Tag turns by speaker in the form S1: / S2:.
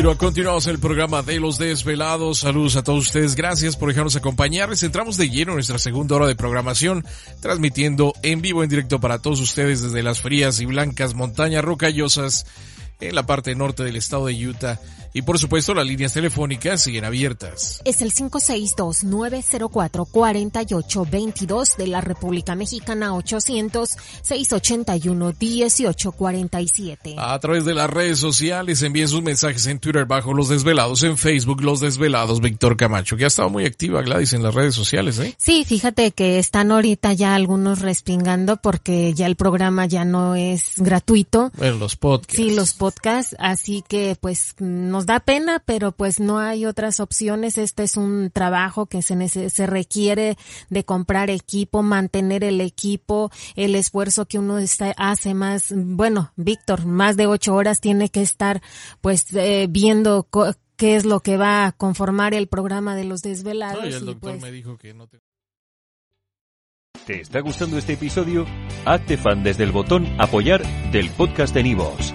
S1: Continuamos el programa de los desvelados. Saludos a todos ustedes. Gracias por dejarnos acompañarles. Entramos de lleno en nuestra segunda hora de programación, transmitiendo en vivo, en directo para todos ustedes desde las frías y blancas montañas rocallosas en la parte norte del estado de Utah y por supuesto, las líneas telefónicas siguen abiertas.
S2: Es el 562-904-4822 de la República Mexicana 800-681-1847.
S1: A través de las redes sociales envíen sus mensajes en Twitter bajo Los Desvelados, en Facebook Los Desvelados, Víctor Camacho, que ha estado muy activa Gladys en las redes sociales, ¿eh?
S2: Sí, fíjate que están ahorita ya algunos respingando porque ya el programa ya no es gratuito.
S1: Bueno, los podcasts.
S2: Sí, los podcasts, así que pues no nos da pena, pero pues no hay otras opciones. Este es un trabajo que se, se requiere de comprar equipo, mantener el equipo, el esfuerzo que uno está, hace más, bueno, Víctor, más de ocho horas tiene que estar pues eh, viendo qué es lo que va a conformar el programa de los desvelados.
S1: el doctor pues me dijo que no te...
S3: ¿Te está gustando este episodio? Hazte fan desde el botón apoyar del podcast de Nivos.